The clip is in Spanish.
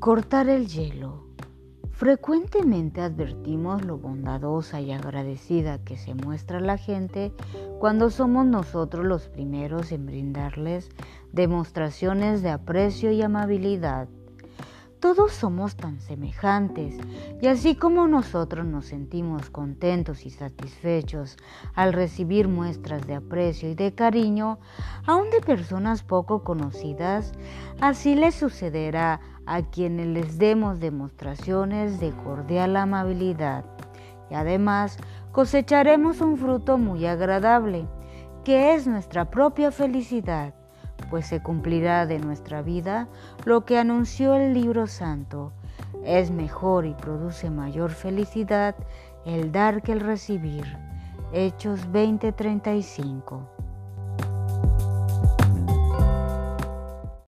Cortar el hielo. Frecuentemente advertimos lo bondadosa y agradecida que se muestra la gente cuando somos nosotros los primeros en brindarles demostraciones de aprecio y amabilidad. Todos somos tan semejantes y así como nosotros nos sentimos contentos y satisfechos al recibir muestras de aprecio y de cariño, aun de personas poco conocidas, así les sucederá a quienes les demos demostraciones de cordial amabilidad. Y además cosecharemos un fruto muy agradable, que es nuestra propia felicidad pues se cumplirá de nuestra vida lo que anunció el libro santo. Es mejor y produce mayor felicidad el dar que el recibir. Hechos 20:35